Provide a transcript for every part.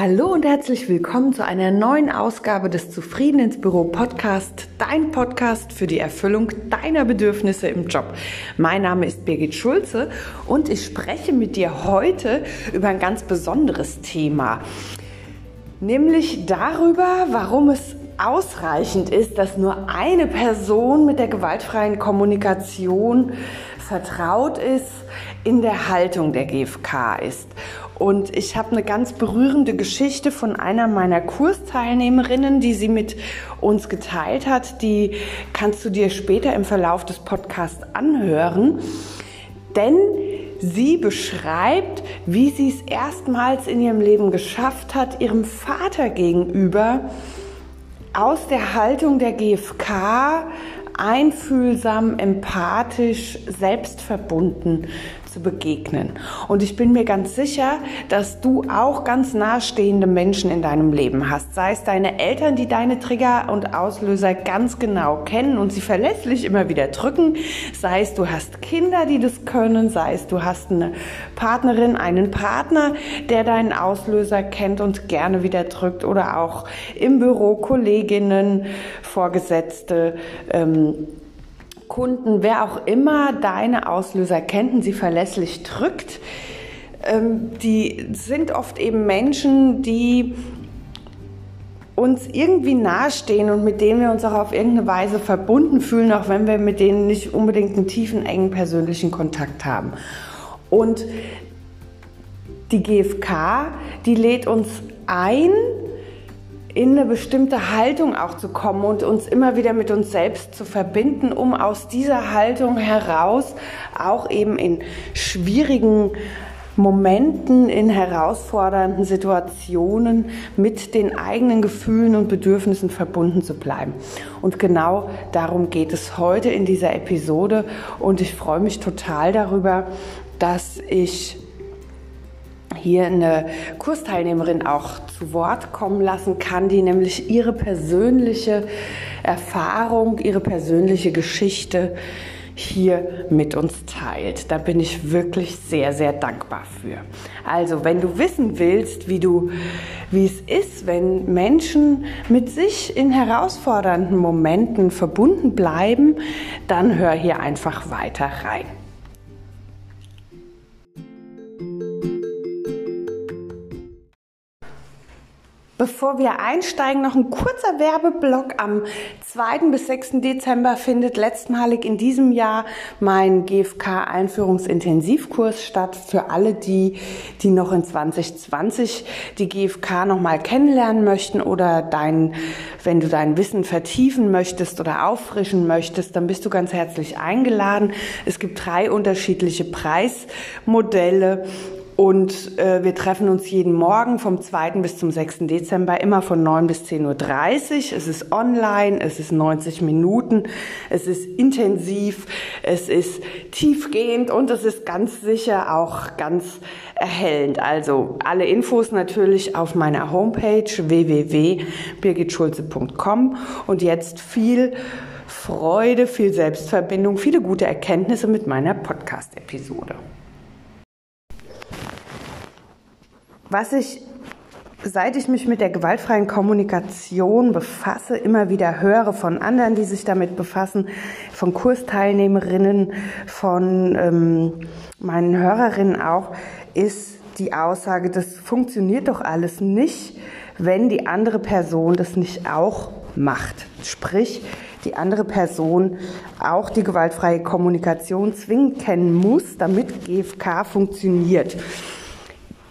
Hallo und herzlich willkommen zu einer neuen Ausgabe des Zufrieden ins Büro Podcast, dein Podcast für die Erfüllung deiner Bedürfnisse im Job. Mein Name ist Birgit Schulze und ich spreche mit dir heute über ein ganz besonderes Thema, nämlich darüber, warum es ausreichend ist, dass nur eine Person mit der gewaltfreien Kommunikation vertraut ist, in der Haltung der GfK ist. Und ich habe eine ganz berührende Geschichte von einer meiner Kursteilnehmerinnen, die sie mit uns geteilt hat. Die kannst du dir später im Verlauf des Podcasts anhören. Denn sie beschreibt, wie sie es erstmals in ihrem Leben geschafft hat, ihrem Vater gegenüber aus der Haltung der GfK einfühlsam, empathisch, selbstverbunden zu begegnen. Und ich bin mir ganz sicher, dass du auch ganz nahestehende Menschen in deinem Leben hast. Sei es deine Eltern, die deine Trigger und Auslöser ganz genau kennen und sie verlässlich immer wieder drücken. Sei es du hast Kinder, die das können. Sei es du hast eine Partnerin, einen Partner, der deinen Auslöser kennt und gerne wieder drückt. Oder auch im Büro Kolleginnen, Vorgesetzte. Ähm, Kunden, wer auch immer deine Auslöser kennt und sie verlässlich drückt, ähm, die sind oft eben Menschen, die uns irgendwie nahestehen und mit denen wir uns auch auf irgendeine Weise verbunden fühlen, auch wenn wir mit denen nicht unbedingt einen tiefen, engen persönlichen Kontakt haben. Und die GfK, die lädt uns ein, in eine bestimmte Haltung auch zu kommen und uns immer wieder mit uns selbst zu verbinden, um aus dieser Haltung heraus auch eben in schwierigen Momenten, in herausfordernden Situationen mit den eigenen Gefühlen und Bedürfnissen verbunden zu bleiben. Und genau darum geht es heute in dieser Episode und ich freue mich total darüber, dass ich hier eine Kursteilnehmerin auch zu Wort kommen lassen kann, die nämlich ihre persönliche Erfahrung, ihre persönliche Geschichte hier mit uns teilt. Da bin ich wirklich sehr, sehr dankbar für. Also, wenn du wissen willst, wie du, wie es ist, wenn Menschen mit sich in herausfordernden Momenten verbunden bleiben, dann hör hier einfach weiter rein. Bevor wir einsteigen, noch ein kurzer Werbeblock. Am 2. bis 6. Dezember findet letztmalig in diesem Jahr mein GFK-Einführungsintensivkurs statt. Für alle die, die noch in 2020 die GFK nochmal kennenlernen möchten oder dein, wenn du dein Wissen vertiefen möchtest oder auffrischen möchtest, dann bist du ganz herzlich eingeladen. Es gibt drei unterschiedliche Preismodelle und äh, wir treffen uns jeden Morgen vom 2. bis zum 6. Dezember immer von 9 bis 10.30 Uhr. Es ist online, es ist 90 Minuten, es ist intensiv, es ist tiefgehend und es ist ganz sicher auch ganz erhellend. Also alle Infos natürlich auf meiner Homepage www.birgitschulze.com und jetzt viel Freude, viel Selbstverbindung, viele gute Erkenntnisse mit meiner Podcast-Episode. Was ich, seit ich mich mit der gewaltfreien Kommunikation befasse, immer wieder höre von anderen, die sich damit befassen, von Kursteilnehmerinnen, von ähm, meinen Hörerinnen auch, ist die Aussage, das funktioniert doch alles nicht, wenn die andere Person das nicht auch macht. Sprich, die andere Person auch die gewaltfreie Kommunikation zwingend kennen muss, damit GFK funktioniert.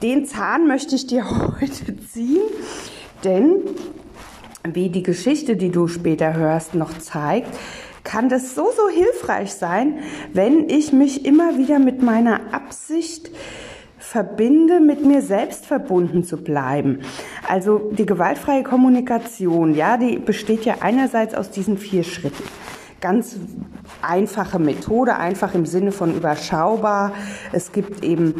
Den Zahn möchte ich dir heute ziehen, denn wie die Geschichte, die du später hörst, noch zeigt, kann das so, so hilfreich sein, wenn ich mich immer wieder mit meiner Absicht verbinde, mit mir selbst verbunden zu bleiben. Also die gewaltfreie Kommunikation, ja, die besteht ja einerseits aus diesen vier Schritten. Ganz einfache Methode, einfach im Sinne von überschaubar. Es gibt eben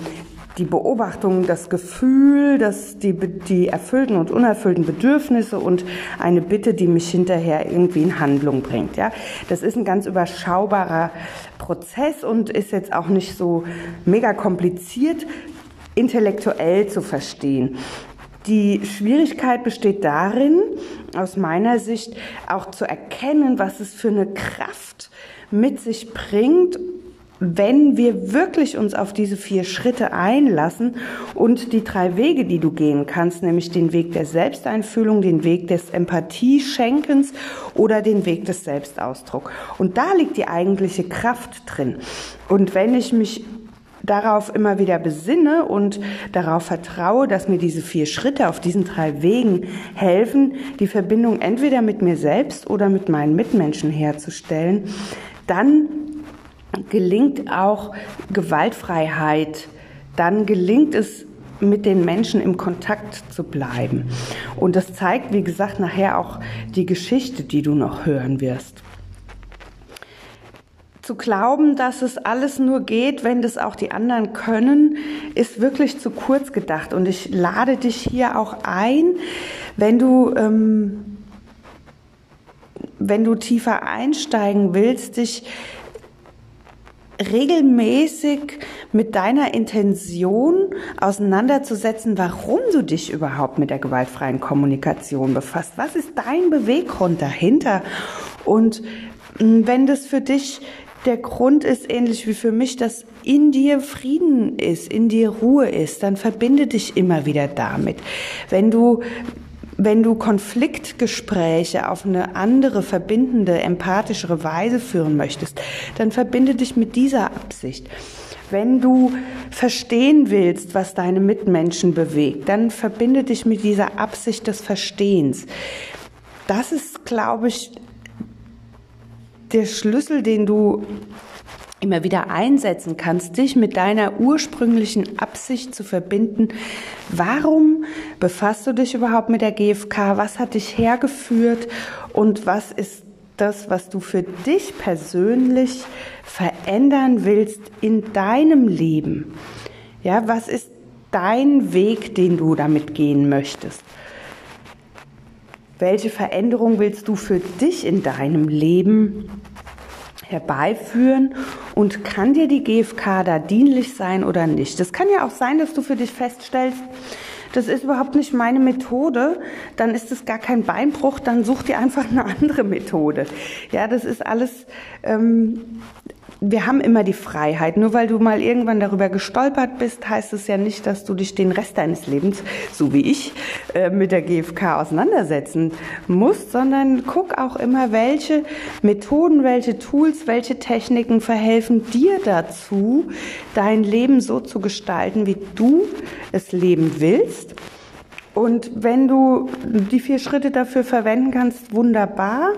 die Beobachtung, das Gefühl, dass die, die erfüllten und unerfüllten Bedürfnisse und eine Bitte, die mich hinterher irgendwie in Handlung bringt. Ja, das ist ein ganz überschaubarer Prozess und ist jetzt auch nicht so mega kompliziert intellektuell zu verstehen. Die Schwierigkeit besteht darin, aus meiner Sicht auch zu erkennen, was es für eine Kraft mit sich bringt, wenn wir wirklich uns auf diese vier Schritte einlassen und die drei Wege, die du gehen kannst, nämlich den Weg der Selbsteinfühlung, den Weg des Empathieschenkens oder den Weg des Selbstausdrucks. Und da liegt die eigentliche Kraft drin. Und wenn ich mich darauf immer wieder besinne und darauf vertraue, dass mir diese vier Schritte auf diesen drei Wegen helfen, die Verbindung entweder mit mir selbst oder mit meinen Mitmenschen herzustellen, dann gelingt auch Gewaltfreiheit, dann gelingt es, mit den Menschen im Kontakt zu bleiben. Und das zeigt, wie gesagt, nachher auch die Geschichte, die du noch hören wirst. Zu glauben, dass es alles nur geht, wenn das auch die anderen können, ist wirklich zu kurz gedacht. Und ich lade dich hier auch ein, wenn du, ähm, wenn du tiefer einsteigen willst, dich regelmäßig mit deiner Intention auseinanderzusetzen, warum du dich überhaupt mit der gewaltfreien Kommunikation befasst. Was ist dein Beweggrund dahinter? Und mm, wenn das für dich der Grund ist, ähnlich wie für mich, dass in dir Frieden ist, in dir Ruhe ist, dann verbinde dich immer wieder damit. Wenn du wenn du Konfliktgespräche auf eine andere, verbindende, empathischere Weise führen möchtest, dann verbinde dich mit dieser Absicht. Wenn du verstehen willst, was deine Mitmenschen bewegt, dann verbinde dich mit dieser Absicht des Verstehens. Das ist, glaube ich, der Schlüssel, den du immer wieder einsetzen kannst, dich mit deiner ursprünglichen Absicht zu verbinden. Warum befasst du dich überhaupt mit der GfK? Was hat dich hergeführt? Und was ist das, was du für dich persönlich verändern willst in deinem Leben? Ja, was ist dein Weg, den du damit gehen möchtest? Welche Veränderung willst du für dich in deinem Leben herbeiführen und kann dir die GfK da dienlich sein oder nicht. Das kann ja auch sein, dass du für dich feststellst, das ist überhaupt nicht meine Methode, dann ist es gar kein Beinbruch, dann such dir einfach eine andere Methode. Ja, das ist alles ähm, wir haben immer die Freiheit. Nur weil du mal irgendwann darüber gestolpert bist, heißt es ja nicht, dass du dich den Rest deines Lebens, so wie ich, äh, mit der GfK auseinandersetzen musst, sondern guck auch immer, welche Methoden, welche Tools, welche Techniken verhelfen dir dazu, dein Leben so zu gestalten, wie du es leben willst. Und wenn du die vier Schritte dafür verwenden kannst, wunderbar.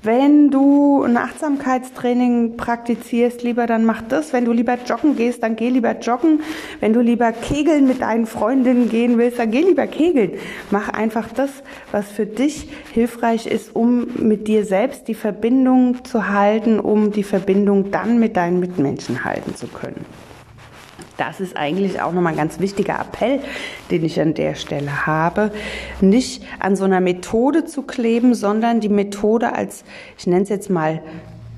Wenn du ein Achtsamkeitstraining praktizierst, lieber dann mach das. Wenn du lieber joggen gehst, dann geh lieber joggen. Wenn du lieber kegeln mit deinen Freundinnen gehen willst, dann geh lieber kegeln. Mach einfach das, was für dich hilfreich ist, um mit dir selbst die Verbindung zu halten, um die Verbindung dann mit deinen Mitmenschen halten zu können. Das ist eigentlich auch nochmal ein ganz wichtiger Appell, den ich an der Stelle habe. Nicht an so einer Methode zu kleben, sondern die Methode als, ich nenne es jetzt mal,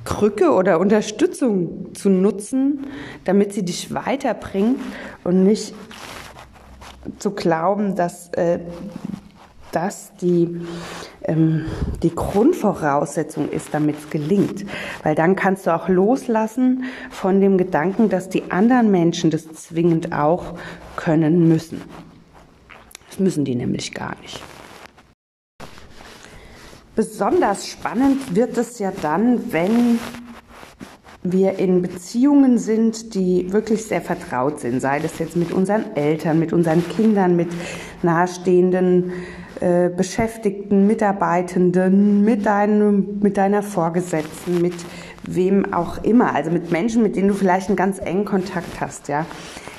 Krücke oder Unterstützung zu nutzen, damit sie dich weiterbringt und nicht zu glauben, dass äh, das die, ähm, die Grundvoraussetzung ist, damit es gelingt. Weil dann kannst du auch loslassen von dem Gedanken, dass die anderen Menschen das zwingend auch können müssen. Das müssen die nämlich gar nicht. Besonders spannend wird es ja dann, wenn wir in Beziehungen sind, die wirklich sehr vertraut sind, sei das jetzt mit unseren Eltern, mit unseren Kindern, mit nahestehenden äh, Beschäftigten, Mitarbeitenden, mit, deinem, mit deiner Vorgesetzten, mit wem auch immer, also mit Menschen, mit denen du vielleicht einen ganz engen Kontakt hast, ja.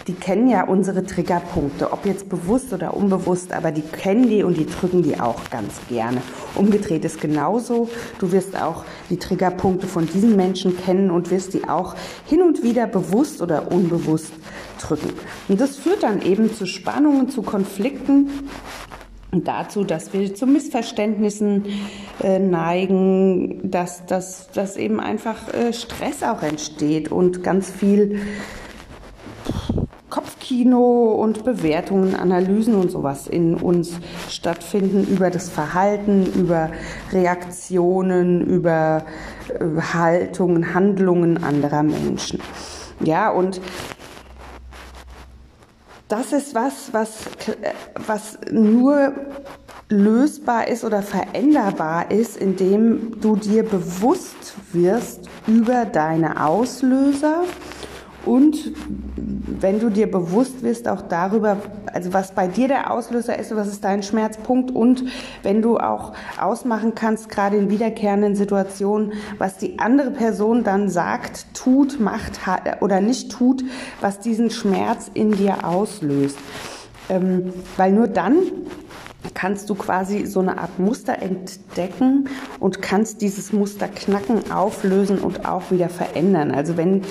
Die kennen ja unsere Triggerpunkte, ob jetzt bewusst oder unbewusst, aber die kennen die und die drücken die auch ganz gerne. Umgedreht ist genauso. Du wirst auch die Triggerpunkte von diesen Menschen kennen und wirst die auch hin und wieder bewusst oder unbewusst drücken. Und das führt dann eben zu Spannungen, zu Konflikten dazu, dass wir zu Missverständnissen äh, neigen, dass, dass, dass eben einfach äh, Stress auch entsteht und ganz viel Kopfkino und Bewertungen, Analysen und sowas in uns stattfinden über das Verhalten, über Reaktionen, über äh, Haltungen, Handlungen anderer Menschen. Ja, und das ist was, was, was nur lösbar ist oder veränderbar ist, indem du dir bewusst wirst über deine Auslöser und wenn du dir bewusst wirst auch darüber, also was bei dir der Auslöser ist, was ist dein Schmerzpunkt und wenn du auch ausmachen kannst, gerade in wiederkehrenden Situationen, was die andere Person dann sagt, tut, macht oder nicht tut, was diesen Schmerz in dir auslöst. Ähm, weil nur dann kannst du quasi so eine Art Muster entdecken und kannst dieses Muster knacken, auflösen und auch wieder verändern. Also wenn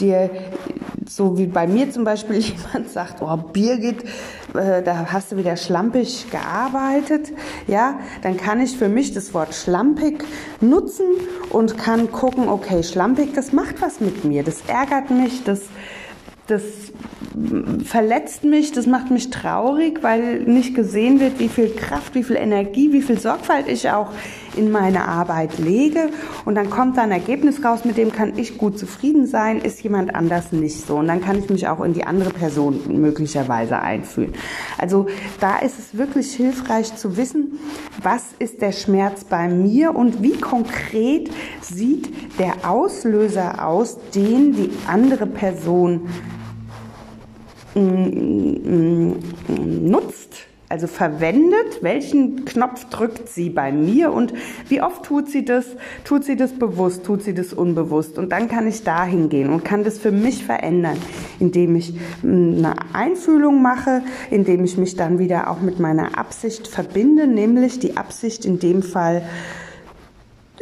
dir so wie bei mir zum Beispiel jemand sagt, oh Birgit, äh, da hast du wieder schlampig gearbeitet, ja, dann kann ich für mich das Wort schlampig nutzen und kann gucken, okay, schlampig, das macht was mit mir, das ärgert mich, das das verletzt mich, das macht mich traurig, weil nicht gesehen wird, wie viel Kraft, wie viel Energie, wie viel Sorgfalt ich auch in meine Arbeit lege. Und dann kommt da ein Ergebnis raus, mit dem kann ich gut zufrieden sein, ist jemand anders nicht so. Und dann kann ich mich auch in die andere Person möglicherweise einfühlen. Also da ist es wirklich hilfreich zu wissen, was ist der Schmerz bei mir und wie konkret sieht der Auslöser aus, den die andere Person nutzt, also verwendet, welchen Knopf drückt sie bei mir und wie oft tut sie das? Tut sie das bewusst, tut sie das unbewusst? Und dann kann ich da hingehen und kann das für mich verändern, indem ich eine Einfühlung mache, indem ich mich dann wieder auch mit meiner Absicht verbinde, nämlich die Absicht in dem Fall,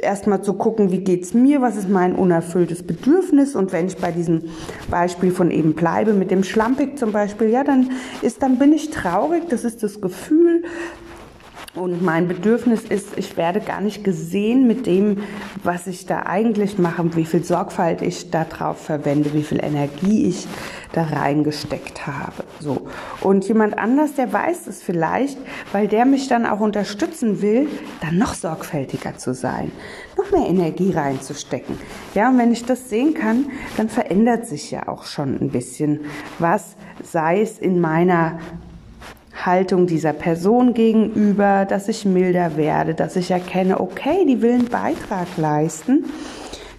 erstmal zu gucken, wie geht's mir, was ist mein unerfülltes Bedürfnis? Und wenn ich bei diesem Beispiel von eben bleibe mit dem Schlampig zum Beispiel, ja, dann ist, dann bin ich traurig, das ist das Gefühl, und mein Bedürfnis ist, ich werde gar nicht gesehen mit dem, was ich da eigentlich mache, wie viel Sorgfalt ich da drauf verwende, wie viel Energie ich da reingesteckt habe. So. Und jemand anders, der weiß es vielleicht, weil der mich dann auch unterstützen will, dann noch sorgfältiger zu sein, noch mehr Energie reinzustecken. Ja, und wenn ich das sehen kann, dann verändert sich ja auch schon ein bisschen was, sei es in meiner Haltung dieser Person gegenüber, dass ich milder werde, dass ich erkenne, okay, die will einen Beitrag leisten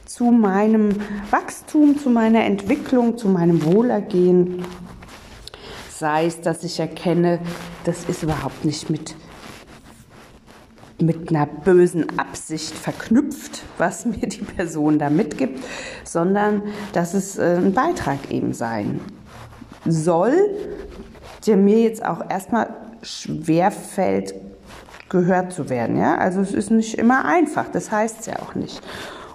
zu meinem Wachstum, zu meiner Entwicklung, zu meinem Wohlergehen. Sei es, dass ich erkenne, das ist überhaupt nicht mit mit einer bösen Absicht verknüpft, was mir die Person da mitgibt, sondern dass es äh, ein Beitrag eben sein soll, der mir jetzt auch erstmal schwer fällt, gehört zu werden. Ja? Also es ist nicht immer einfach, das heißt es ja auch nicht.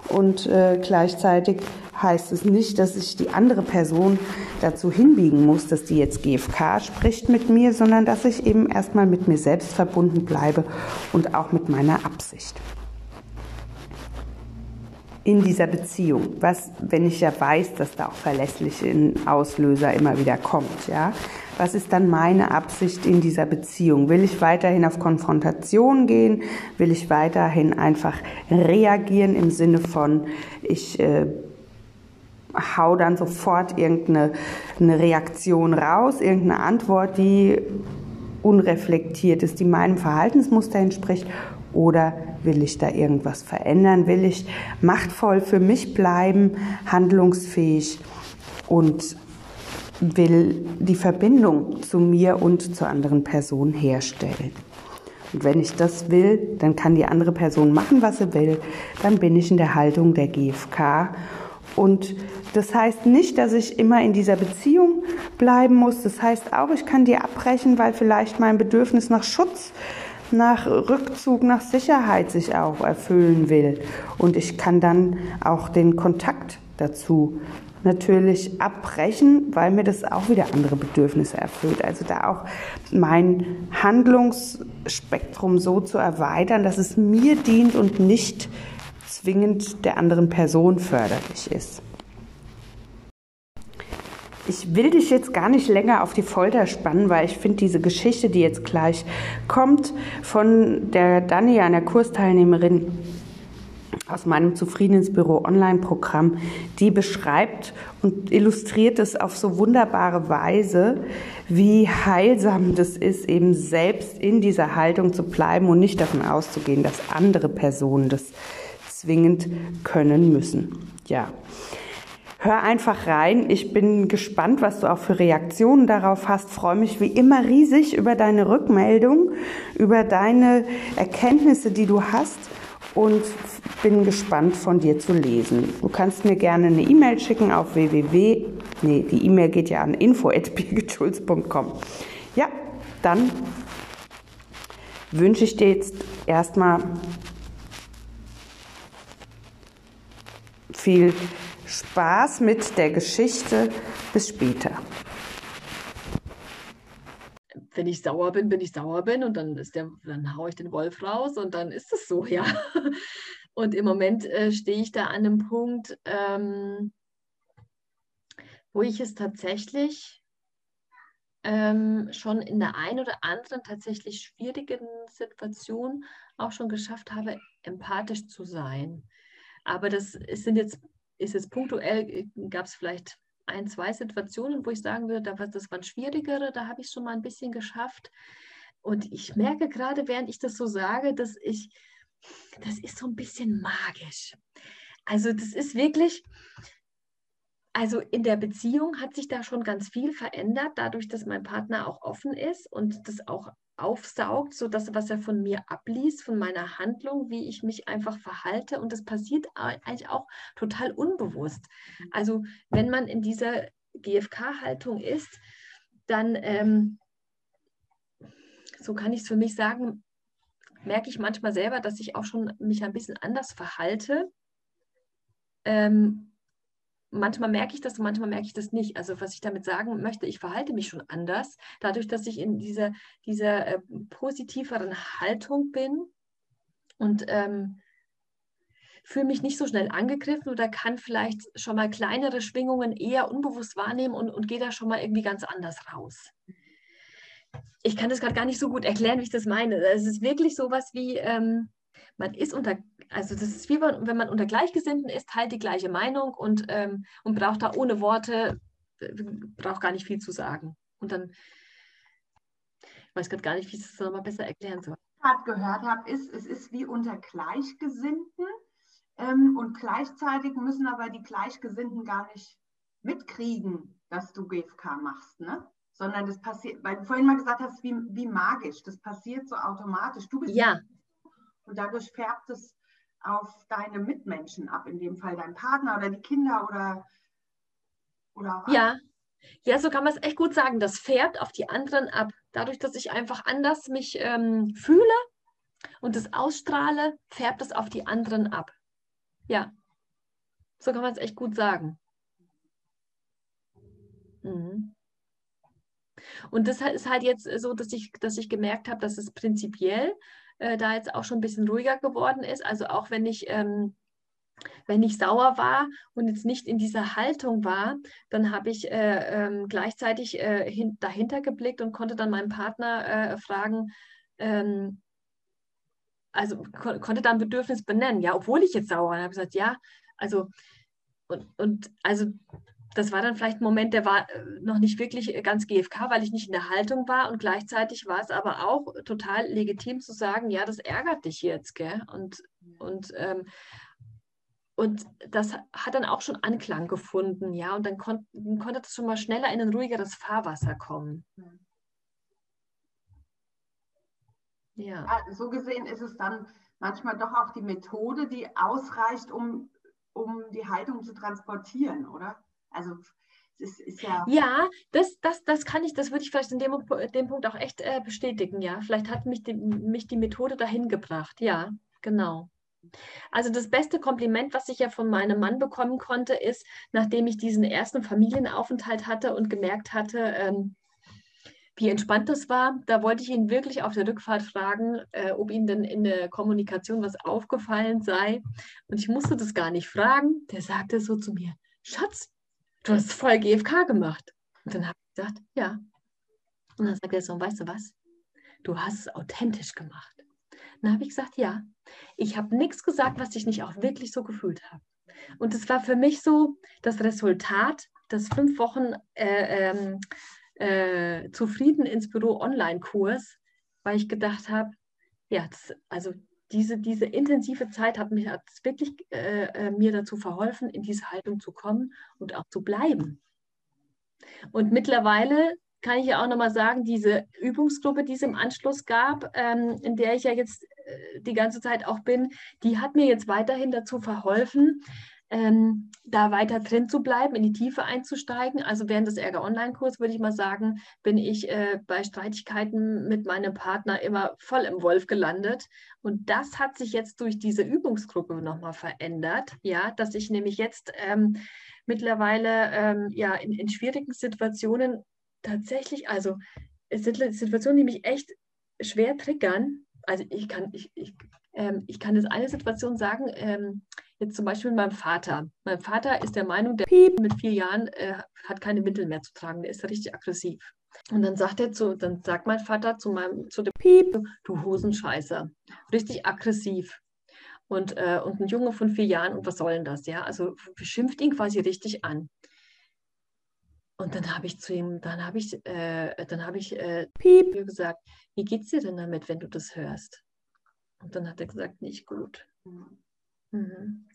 Und äh, gleichzeitig heißt es nicht, dass ich die andere Person dazu hinbiegen muss, dass die jetzt GFK spricht mit mir, sondern dass ich eben erstmal mit mir selbst verbunden bleibe und auch mit meiner Absicht in dieser Beziehung. Was, wenn ich ja weiß, dass da auch verlässliche Auslöser immer wieder kommt, ja? Was ist dann meine Absicht in dieser Beziehung? Will ich weiterhin auf Konfrontation gehen? Will ich weiterhin einfach reagieren im Sinne von, ich äh, hau dann sofort irgendeine eine Reaktion raus, irgendeine Antwort, die unreflektiert ist, die meinem Verhaltensmuster entspricht? Oder will ich da irgendwas verändern? Will ich machtvoll für mich bleiben, handlungsfähig und will die Verbindung zu mir und zur anderen Person herstellen? Und wenn ich das will, dann kann die andere Person machen, was sie will. Dann bin ich in der Haltung der GFK. Und das heißt nicht, dass ich immer in dieser Beziehung bleiben muss. Das heißt auch, ich kann die abbrechen, weil vielleicht mein Bedürfnis nach Schutz nach Rückzug, nach Sicherheit sich auch erfüllen will. Und ich kann dann auch den Kontakt dazu natürlich abbrechen, weil mir das auch wieder andere Bedürfnisse erfüllt. Also da auch mein Handlungsspektrum so zu erweitern, dass es mir dient und nicht zwingend der anderen Person förderlich ist. Ich will dich jetzt gar nicht länger auf die Folter spannen, weil ich finde diese Geschichte, die jetzt gleich kommt, von der Dani, einer Kursteilnehmerin aus meinem Zufriedensbüro Online-Programm, die beschreibt und illustriert es auf so wunderbare Weise, wie heilsam das ist, eben selbst in dieser Haltung zu bleiben und nicht davon auszugehen, dass andere Personen das zwingend können müssen. Ja. Hör einfach rein. Ich bin gespannt, was du auch für Reaktionen darauf hast. Freue mich wie immer riesig über deine Rückmeldung, über deine Erkenntnisse, die du hast und bin gespannt von dir zu lesen. Du kannst mir gerne eine E-Mail schicken auf www. Nee, die E-Mail geht ja an info@birgitschulz.com. Ja, dann wünsche ich dir jetzt erstmal viel Spaß mit der Geschichte. Bis später. Wenn ich sauer bin, bin ich sauer bin und dann ist der, dann haue ich den Wolf raus und dann ist es so, ja. Und im Moment äh, stehe ich da an einem Punkt, ähm, wo ich es tatsächlich ähm, schon in der einen oder anderen tatsächlich schwierigen Situation auch schon geschafft habe, empathisch zu sein. Aber das sind jetzt, ist jetzt punktuell, äh, gab es vielleicht ein, zwei Situationen, wo ich sagen würde, das waren schwierigere, da habe ich schon mal ein bisschen geschafft. Und ich merke gerade, während ich das so sage, dass ich, das ist so ein bisschen magisch. Also das ist wirklich, also in der Beziehung hat sich da schon ganz viel verändert, dadurch, dass mein Partner auch offen ist und das auch aufsaugt, so dass was er von mir abliest, von meiner Handlung, wie ich mich einfach verhalte. Und das passiert eigentlich auch total unbewusst. Also wenn man in dieser GFK-Haltung ist, dann, ähm, so kann ich es für mich sagen, merke ich manchmal selber, dass ich auch schon mich ein bisschen anders verhalte. Ähm, manchmal merke ich das und manchmal merke ich das nicht. Also was ich damit sagen möchte, ich verhalte mich schon anders, dadurch, dass ich in dieser, dieser äh, positiveren Haltung bin und ähm, fühle mich nicht so schnell angegriffen oder kann vielleicht schon mal kleinere Schwingungen eher unbewusst wahrnehmen und, und gehe da schon mal irgendwie ganz anders raus. Ich kann das gerade gar nicht so gut erklären, wie ich das meine. Es ist wirklich sowas wie, ähm, man ist unter, also das ist wie wenn man unter Gleichgesinnten ist, teilt die gleiche Meinung und, ähm, und braucht da ohne Worte, äh, braucht gar nicht viel zu sagen. Und dann, ich weiß gerade gar nicht, wie ich es nochmal besser erklären soll. Was ich gerade gehört habe, ist, es ist wie unter Gleichgesinnten ähm, und gleichzeitig müssen aber die Gleichgesinnten gar nicht mitkriegen, dass du GFK machst, ne? Sondern das passiert, weil du vorhin mal gesagt hast, wie, wie magisch, das passiert so automatisch. Du bist ja. Und dadurch färbt es auf deine Mitmenschen ab, in dem Fall dein Partner oder die Kinder oder. oder ja. Ja, so kann man es echt gut sagen. Das färbt auf die anderen ab. Dadurch, dass ich einfach anders mich ähm, fühle und es ausstrahle, färbt es auf die anderen ab. Ja, so kann man es echt gut sagen. Mhm. Und das ist halt jetzt so, dass ich, dass ich gemerkt habe, dass es prinzipiell äh, da jetzt auch schon ein bisschen ruhiger geworden ist. Also auch wenn ich, ähm, wenn ich sauer war und jetzt nicht in dieser Haltung war, dann habe ich äh, ähm, gleichzeitig äh, hin, dahinter geblickt und konnte dann meinen Partner äh, fragen, ähm, also kon konnte da ein Bedürfnis benennen, ja, obwohl ich jetzt sauer war. Und habe gesagt, ja, also und, und also das war dann vielleicht ein Moment, der war äh, noch nicht wirklich äh, ganz GFK, weil ich nicht in der Haltung war. Und gleichzeitig war es aber auch total legitim zu sagen, ja, das ärgert dich jetzt, gell? Und, und, ähm, und das hat dann auch schon Anklang gefunden, ja. Und dann kon konnte das schon mal schneller in ein ruhigeres Fahrwasser kommen. Ja. ja. So gesehen ist es dann manchmal doch auch die Methode, die ausreicht, um, um die Haltung zu transportieren, oder? Also es ist ja. Ja, das, das, das kann ich, das würde ich vielleicht in dem, dem Punkt auch echt äh, bestätigen, ja. Vielleicht hat mich die, mich die Methode dahin gebracht, ja, genau. Also das beste Kompliment, was ich ja von meinem Mann bekommen konnte, ist, nachdem ich diesen ersten Familienaufenthalt hatte und gemerkt hatte, ähm, wie entspannt das war, da wollte ich ihn wirklich auf der Rückfahrt fragen, äh, ob ihm denn in der Kommunikation was aufgefallen sei. Und ich musste das gar nicht fragen. Der sagte so zu mir, Schatz, du hast voll GFK gemacht. Und dann habe ich gesagt, ja. Und dann sagt er so, weißt du was? Du hast es authentisch gemacht. Dann habe ich gesagt, ja. Ich habe nichts gesagt, was ich nicht auch wirklich so gefühlt habe. Und es war für mich so das Resultat des fünf Wochen äh, ähm, äh, zufrieden ins Büro Online-Kurs, weil ich gedacht habe, ja, das, also diese, diese intensive Zeit hat mir hat wirklich äh, äh, mir dazu verholfen, in diese Haltung zu kommen und auch zu bleiben. Und mittlerweile kann ich ja auch nochmal sagen, diese Übungsgruppe, die es im Anschluss gab, ähm, in der ich ja jetzt äh, die ganze Zeit auch bin, die hat mir jetzt weiterhin dazu verholfen, ähm, da weiter drin zu bleiben, in die Tiefe einzusteigen. Also während des Ärger Online-Kurs würde ich mal sagen, bin ich äh, bei Streitigkeiten mit meinem Partner immer voll im Wolf gelandet. Und das hat sich jetzt durch diese Übungsgruppe nochmal verändert, ja, dass ich nämlich jetzt ähm, mittlerweile ähm, ja in, in schwierigen Situationen tatsächlich, also es sind Situationen, die mich echt schwer triggern. Also ich kann, ich, ich, ähm, ich kann jetzt eine Situation sagen, ähm, Jetzt zum Beispiel meinem Vater. Mein Vater ist der Meinung, der Piep. mit vier Jahren äh, hat keine Windel mehr zu tragen. Der ist richtig aggressiv. Und dann sagt er zu, dann sagt mein Vater zu meinem, zu dem Piep, du Hosenscheißer. Richtig aggressiv. Und, äh, und ein Junge von vier Jahren, und was soll denn das? Ja, also beschimpft ihn quasi richtig an. Und dann habe ich zu ihm, dann habe ich, äh, dann habe ich äh, Piep gesagt, wie geht's dir denn damit, wenn du das hörst? Und dann hat er gesagt, nicht gut. Mhm.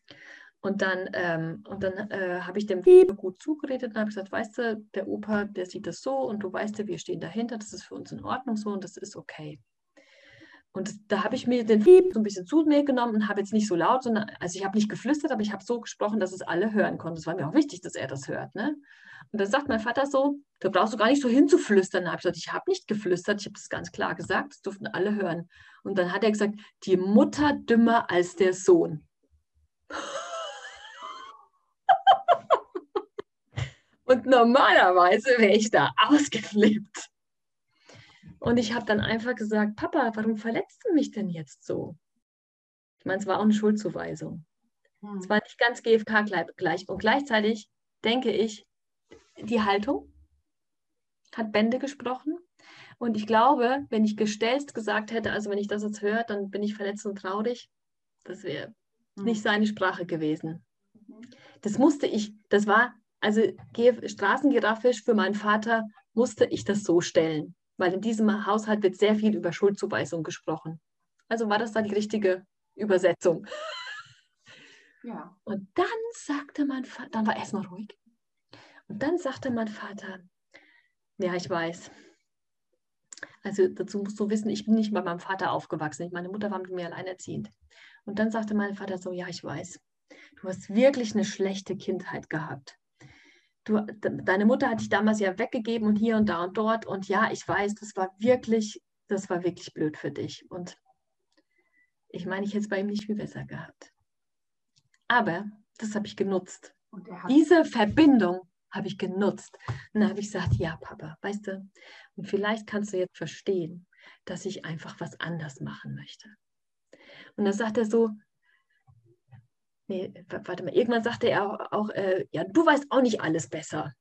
Und dann, ähm, und dann äh, habe ich dem gut zugeredet und habe gesagt, weißt du, der Opa, der sieht das so und du weißt ja, wir stehen dahinter, das ist für uns in Ordnung so und das ist okay. Und das, da habe ich mir den so ein bisschen zu mir genommen und habe jetzt nicht so laut, sondern, also ich habe nicht geflüstert, aber ich habe so gesprochen, dass es alle hören konnten. Es war mir auch wichtig, dass er das hört. Ne? Und dann sagt mein Vater so, da brauchst du gar nicht so hinzuflüstern. Da habe ich gesagt, ich habe nicht geflüstert, ich habe das ganz klar gesagt, das durften alle hören. Und dann hat er gesagt, die Mutter dümmer als der Sohn. Und normalerweise wäre ich da ausgeflippt. Und ich habe dann einfach gesagt, Papa, warum verletzt du mich denn jetzt so? Ich meine, es war auch eine Schuldzuweisung. Hm. Es war nicht ganz GFK gleich. Und gleichzeitig denke ich, die Haltung hat Bände gesprochen. Und ich glaube, wenn ich gestellt gesagt hätte, also wenn ich das jetzt höre, dann bin ich verletzt und traurig, das wäre nicht seine Sprache gewesen. Das musste ich, das war, also Straßengiraffisch für meinen Vater musste ich das so stellen, weil in diesem Haushalt wird sehr viel über Schuldzuweisung gesprochen. Also war das dann die richtige Übersetzung. Ja. Und dann sagte mein Vater, dann war erstmal ruhig. Und dann sagte mein Vater, ja, ich weiß. Also dazu musst du wissen, ich bin nicht bei meinem Vater aufgewachsen. Meine Mutter war mit mir alleinerziehend. Und dann sagte mein Vater so, ja, ich weiß, du hast wirklich eine schlechte Kindheit gehabt. Du, deine Mutter hat dich damals ja weggegeben und hier und da und dort. Und ja, ich weiß, das war wirklich, das war wirklich blöd für dich. Und ich meine, ich hätte es bei ihm nicht viel besser gehabt. Aber das habe ich genutzt. Diese Verbindung habe ich genutzt. Und dann habe ich gesagt, ja, Papa, weißt du, und vielleicht kannst du jetzt verstehen, dass ich einfach was anders machen möchte. Und dann sagt er so, nee, warte mal, irgendwann sagte er auch, äh, ja, du weißt auch nicht alles besser.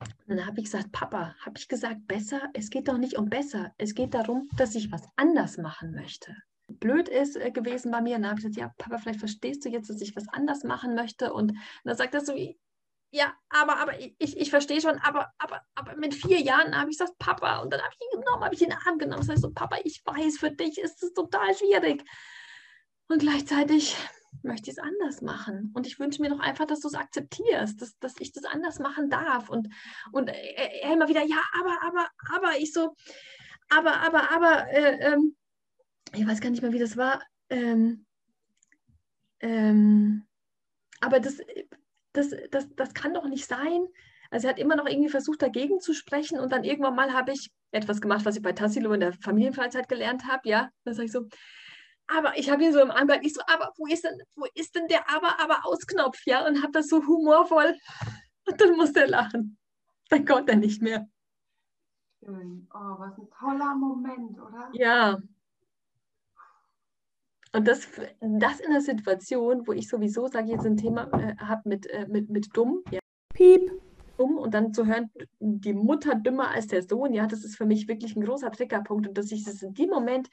Und dann habe ich gesagt, Papa, habe ich gesagt, besser? Es geht doch nicht um besser. Es geht darum, dass ich was anders machen möchte. Blöd ist äh, gewesen bei mir. Und dann habe ich gesagt, ja, Papa, vielleicht verstehst du jetzt, dass ich was anders machen möchte. Und dann sagt er so, ja, aber, aber ich, ich verstehe schon, aber, aber, aber mit vier Jahren habe ich gesagt, Papa. Und dann habe ich ihn genommen, habe ich ihn in den Arm genommen. Das heißt so, Papa, ich weiß, für dich ist es total schwierig. Und gleichzeitig möchte ich es anders machen. Und ich wünsche mir doch einfach, dass du es akzeptierst, dass, dass ich das anders machen darf. Und, und er immer wieder, ja, aber, aber, aber, ich so, aber, aber, aber, äh, ähm, ich weiß gar nicht mehr, wie das war. Ähm, ähm, aber das, das, das, das kann doch nicht sein. Also er hat immer noch irgendwie versucht, dagegen zu sprechen. Und dann irgendwann mal habe ich etwas gemacht, was ich bei Tassilo in der Familienfreizeit gelernt habe. Ja, da sage ich so, aber ich habe ihn so im Anblick, ich so, aber wo ist denn, wo ist denn der aber, aber Ausknopf, ja? Und habe das so humorvoll. Und dann musste er lachen. Dann konnte er nicht mehr. Schön. Oh, was ein toller Moment, oder? Ja. Und das, das in der Situation, wo ich sowieso, sage ich jetzt, ein Thema äh, habe mit, äh, mit, mit dumm. Ja. Piep. dumm und dann zu hören, die Mutter dümmer als der Sohn, ja, das ist für mich wirklich ein großer Triggerpunkt und dass ich das in dem Moment,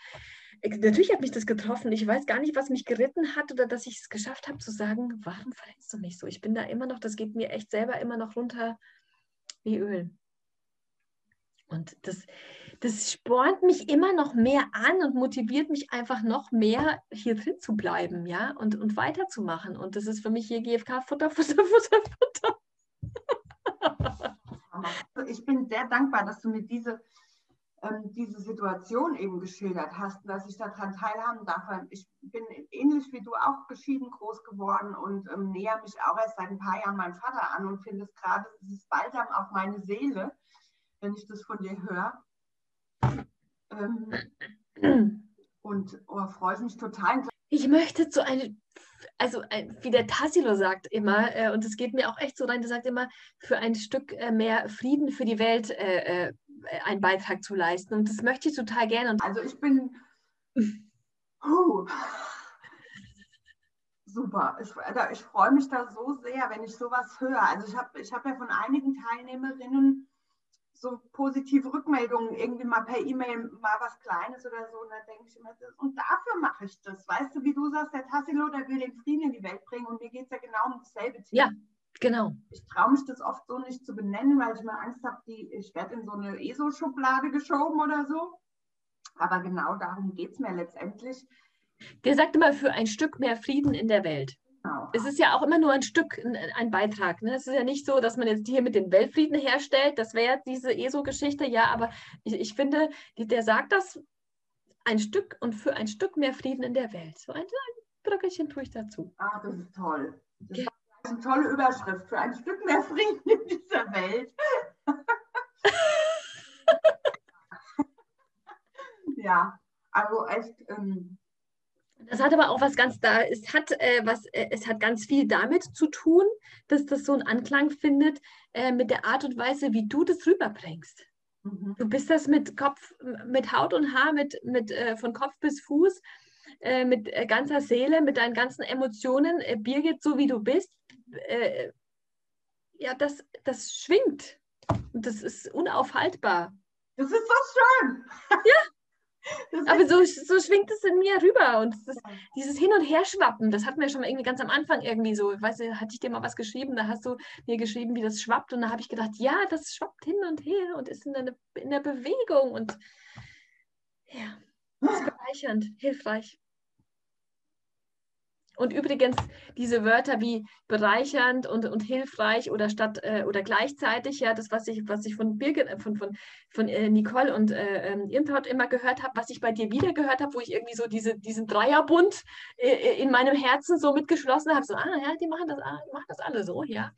natürlich hat mich das getroffen, ich weiß gar nicht, was mich geritten hat oder dass ich es geschafft habe zu sagen, warum verletzt du mich so? Ich bin da immer noch, das geht mir echt selber immer noch runter wie Öl. Und das, das spornt mich immer noch mehr an und motiviert mich einfach noch mehr, hier drin zu bleiben, ja, und, und weiterzumachen. Und das ist für mich hier GFK Futter, Futter, Futter, Futter. Ich bin sehr dankbar, dass du mir diese, ähm, diese Situation eben geschildert hast, dass ich daran teilhaben darf. Ich bin ähnlich wie du auch geschieden groß geworden und ähm, näher mich auch erst seit ein paar Jahren meinem Vater an und finde es gerade dieses Balsam auf meine Seele, wenn ich das von dir höre. Ähm, und oh, freue mich total. Ich möchte zu einem, also wie der Tassilo sagt immer, äh, und es geht mir auch echt so rein, der sagt immer, für ein Stück äh, mehr Frieden für die Welt äh, äh einen Beitrag zu leisten. Und das möchte ich total gerne. Also ich bin uh, super. Ich, ich freue mich da so sehr, wenn ich sowas höre. Also ich habe ich hab ja von einigen Teilnehmerinnen so positive Rückmeldungen, irgendwie mal per E-Mail mal was Kleines oder so. Und dann denke ich immer, und dafür mache ich das. Weißt du, wie du sagst, der Tassilo, der will den Frieden in die Welt bringen und mir geht es ja genau um dasselbe Thema. Ja, genau. Ich traue mich das oft so nicht zu benennen, weil ich mir Angst habe, ich werde in so eine ESO-Schublade geschoben oder so. Aber genau darum geht es mir letztendlich. Der sagt immer, für ein Stück mehr Frieden in der Welt. Genau. Es ist ja auch immer nur ein Stück, ein Beitrag. Ne? Es ist ja nicht so, dass man jetzt hier mit den Weltfrieden herstellt. Das wäre diese ESO-Geschichte. Ja, aber ich, ich, finde, der sagt das ein Stück und für ein Stück mehr Frieden in der Welt. So ein, ein Bröckelchen tue ich dazu. Ach, das ist toll. Das ja. Ist eine tolle Überschrift. Für ein Stück mehr Frieden in dieser Welt. ja, also echt. Ähm, das hat aber auch was ganz da, es hat äh, was, äh, es hat ganz viel damit zu tun, dass das so einen Anklang findet äh, mit der Art und Weise, wie du das rüberbringst. Mhm. Du bist das mit Kopf, mit Haut und Haar, mit, mit äh, von Kopf bis Fuß, äh, mit äh, ganzer Seele, mit deinen ganzen Emotionen, Birgit, so wie du bist. ja, das, das schwingt. Und das ist unaufhaltbar. Das ist so schön. Ja. Aber so, so schwingt es in mir rüber und das, dieses Hin- und Herschwappen, das hatten wir schon irgendwie ganz am Anfang irgendwie so. Ich weiß nicht, hatte ich dir mal was geschrieben, da hast du mir geschrieben, wie das schwappt und da habe ich gedacht, ja, das schwappt hin und her und ist in der, in der Bewegung und ja, ist bereichernd, hilfreich. Und übrigens diese Wörter wie bereichernd und, und hilfreich oder statt äh, oder gleichzeitig, ja, das, was ich, was ich von Birgit, äh, von, von, von äh, Nicole und äh, ähm, Irmtraut immer gehört habe, was ich bei dir wieder gehört habe, wo ich irgendwie so diese, diesen Dreierbund äh, äh, in meinem Herzen so mitgeschlossen habe, so, ah ja, die machen das, ah, die machen das alle so, ja.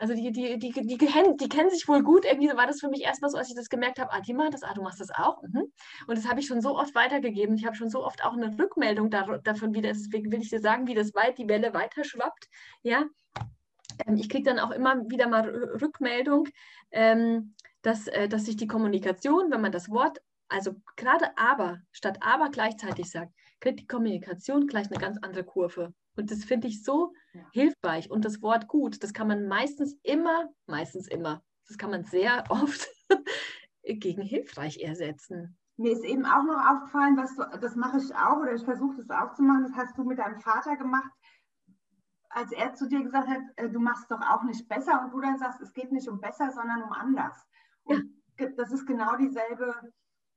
Also die, die, die, die, kennen, die kennen sich wohl gut. Irgendwie war das für mich erstmal so, als ich das gemerkt habe, ah, die machen das, ah, du machst das auch. Mhm. Und das habe ich schon so oft weitergegeben. Ich habe schon so oft auch eine Rückmeldung da, davon, wie das, deswegen will ich dir sagen, wie das weit, die Welle weiter schwappt. Ja. Ähm, ich kriege dann auch immer wieder mal Rückmeldung, ähm, dass, äh, dass sich die Kommunikation, wenn man das Wort, also gerade aber statt aber gleichzeitig sagt, kriegt die Kommunikation gleich eine ganz andere Kurve. Und das finde ich so ja. hilfreich. Und das Wort gut, das kann man meistens immer, meistens immer, das kann man sehr oft gegen hilfreich ersetzen. Mir ist eben auch noch aufgefallen, was du, das mache ich auch oder ich versuche das auch zu machen, das hast du mit deinem Vater gemacht, als er zu dir gesagt hat, äh, du machst doch auch nicht besser und du dann sagst, es geht nicht um besser, sondern um anders. Und ja. das ist genau dieselbe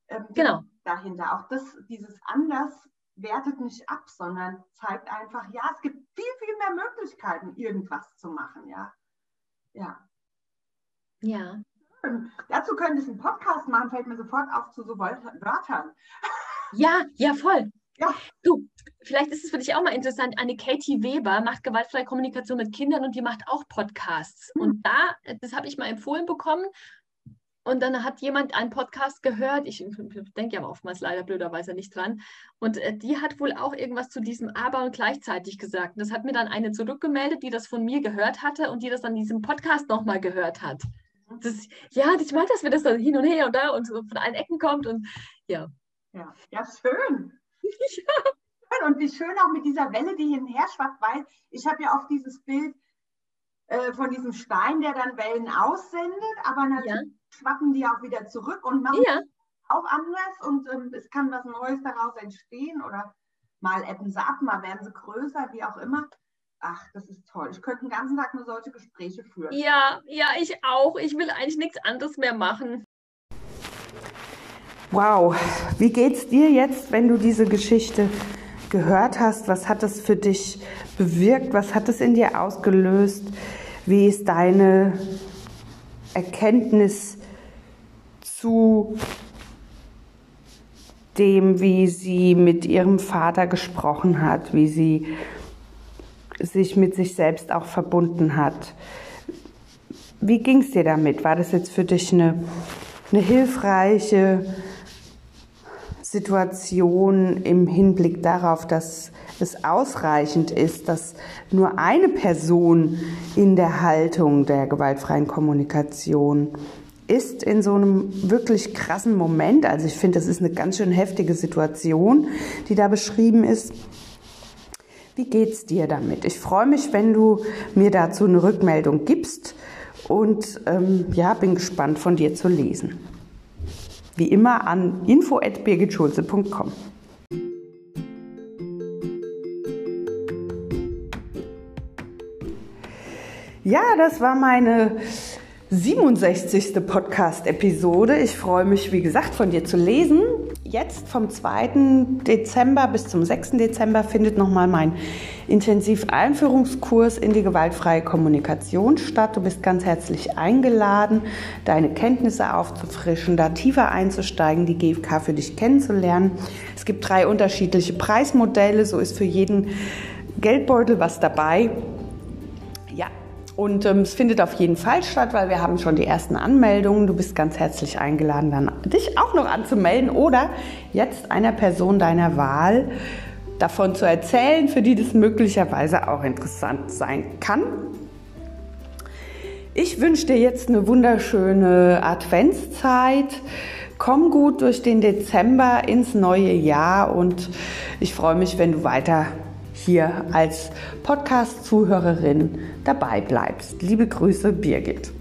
ähm, genau. dahinter. Auch das, dieses anders wertet nicht ab, sondern zeigt einfach, ja, es gibt viel, viel mehr Möglichkeiten, irgendwas zu machen, ja. Ja. Ja. Dazu könnte ich einen Podcast machen, fällt mir sofort auf zu so Wörtern. Ja, ja, voll. Ja. Du, vielleicht ist es für dich auch mal interessant. Eine Katie Weber macht gewaltfreie Kommunikation mit Kindern und die macht auch Podcasts. Hm. Und da, das habe ich mal empfohlen bekommen und dann hat jemand einen Podcast gehört, ich denke aber oftmals leider blöderweise nicht dran, und äh, die hat wohl auch irgendwas zu diesem Aber und gleichzeitig gesagt. Und das hat mir dann eine zurückgemeldet, die das von mir gehört hatte und die das dann in diesem Podcast nochmal gehört hat. Das, ja, ich mag das, wenn das dann hin und her und da und so von allen Ecken kommt und ja. Ja, ja schön. ja. Und wie schön auch mit dieser Welle, die hin und her schwappt, weil ich habe ja oft dieses Bild, äh, von diesem Stein, der dann Wellen aussendet, aber natürlich ja. Schwappen die auch wieder zurück und machen ja. auch anders und ähm, es kann was Neues daraus entstehen oder mal ebben sie ab, mal werden sie größer, wie auch immer. Ach, das ist toll. Ich könnte den ganzen Tag nur solche Gespräche führen. Ja, ja, ich auch. Ich will eigentlich nichts anderes mehr machen. Wow, wie geht's dir jetzt, wenn du diese Geschichte gehört hast? Was hat es für dich bewirkt? Was hat es in dir ausgelöst? Wie ist deine Erkenntnis zu dem, wie sie mit ihrem Vater gesprochen hat, wie sie sich mit sich selbst auch verbunden hat? Wie ging es dir damit? War das jetzt für dich eine, eine hilfreiche Situation im Hinblick darauf, dass es ausreichend ist, dass nur eine Person in der Haltung der gewaltfreien Kommunikation ist in so einem wirklich krassen Moment. Also ich finde, das ist eine ganz schön heftige Situation, die da beschrieben ist. Wie geht's dir damit? Ich freue mich, wenn du mir dazu eine Rückmeldung gibst und ähm, ja, bin gespannt von dir zu lesen. Wie immer an info@birgitschulze.com. Ja, das war meine 67. Podcast-Episode. Ich freue mich, wie gesagt, von dir zu lesen. Jetzt vom 2. Dezember bis zum 6. Dezember findet nochmal mein Intensiv-Einführungskurs in die gewaltfreie Kommunikation statt. Du bist ganz herzlich eingeladen, deine Kenntnisse aufzufrischen, da tiefer einzusteigen, die GFK für dich kennenzulernen. Es gibt drei unterschiedliche Preismodelle, so ist für jeden Geldbeutel was dabei. Und ähm, es findet auf jeden Fall statt, weil wir haben schon die ersten Anmeldungen. Du bist ganz herzlich eingeladen, dann dich auch noch anzumelden oder jetzt einer Person deiner Wahl davon zu erzählen, für die das möglicherweise auch interessant sein kann. Ich wünsche dir jetzt eine wunderschöne Adventszeit. Komm gut durch den Dezember ins neue Jahr und ich freue mich, wenn du weiter hier als Podcast-Zuhörerin dabei bleibst. Liebe Grüße, Birgit.